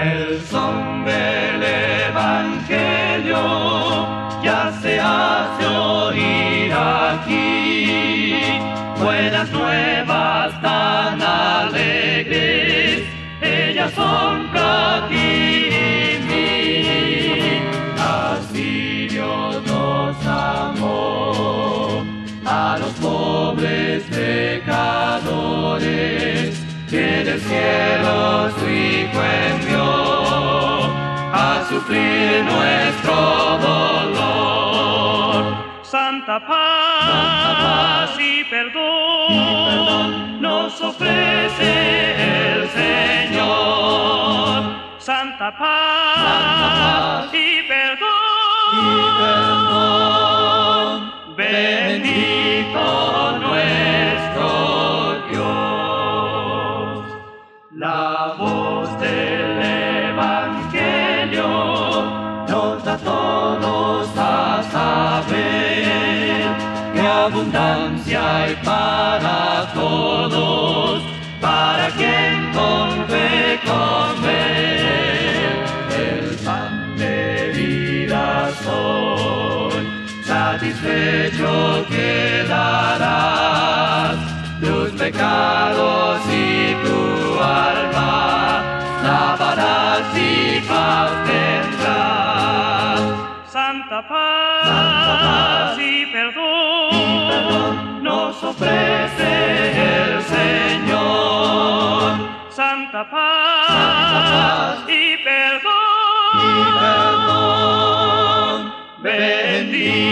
El son del Evangelio ya se hace oír aquí. Buenas nuevas tan alegres, ellas son para ti y mí. Así Dios nos amó a los pobres pecadores que del cielo a sufrir nuestro dolor. Santa paz, y, perdón, nos ofrece el Señor. Santa paz, y, perdón, y perdón, bendito nuestro Dios. La voz abundancia hay para todos, para quien con fe. El pan de vida soy, satisfecho quedarás, tus pecados y tu alma lavarás y paz tendrás. Santa Santa paz, y, perdón, nos ofrece el Señor. Santa paz, Santa paz y, perdón, y perdón, bendito.